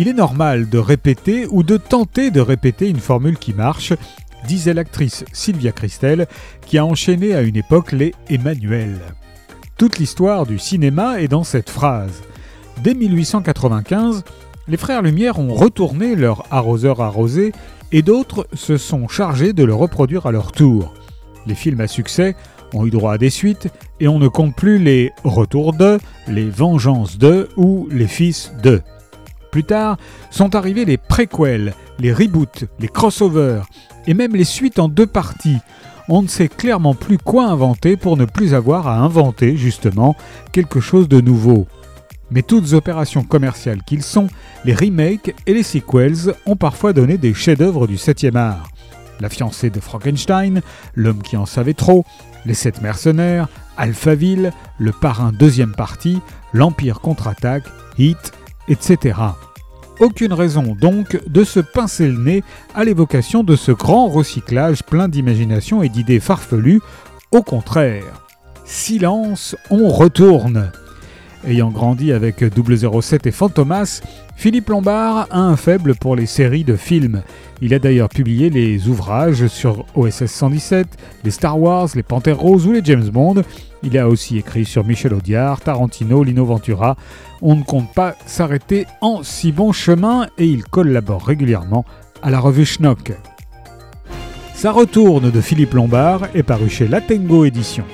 Il est normal de répéter ou de tenter de répéter une formule qui marche, disait l'actrice Sylvia Christel, qui a enchaîné à une époque les Emmanuel. Toute l'histoire du cinéma est dans cette phrase. Dès 1895, les frères Lumière ont retourné leur arroseur arrosé et d'autres se sont chargés de le reproduire à leur tour. Les films à succès ont eu droit à des suites et on ne compte plus les retours de, les vengeances de ou les fils de. Plus tard sont arrivés les préquels, les reboots, les crossovers et même les suites en deux parties. On ne sait clairement plus quoi inventer pour ne plus avoir à inventer justement quelque chose de nouveau. Mais toutes opérations commerciales qu'ils sont, les remakes et les sequels ont parfois donné des chefs-d'œuvre du 7e art. La fiancée de Frankenstein, L'homme qui en savait trop, Les sept mercenaires, Alphaville, Le parrain deuxième partie, L'Empire contre-attaque, Hit, etc. Aucune raison donc de se pincer le nez à l'évocation de ce grand recyclage plein d'imagination et d'idées farfelues. Au contraire, silence, on retourne. Ayant grandi avec 007 et Fantomas, Philippe Lombard a un faible pour les séries de films. Il a d'ailleurs publié les ouvrages sur OSS 117, les Star Wars, les Panthères Roses ou les James Bond. Il a aussi écrit sur Michel Audiard, Tarantino, Lino Ventura. On ne compte pas s'arrêter en si bon chemin et il collabore régulièrement à la revue Schnock. Sa retourne de Philippe Lombard est paru chez Latengo Éditions.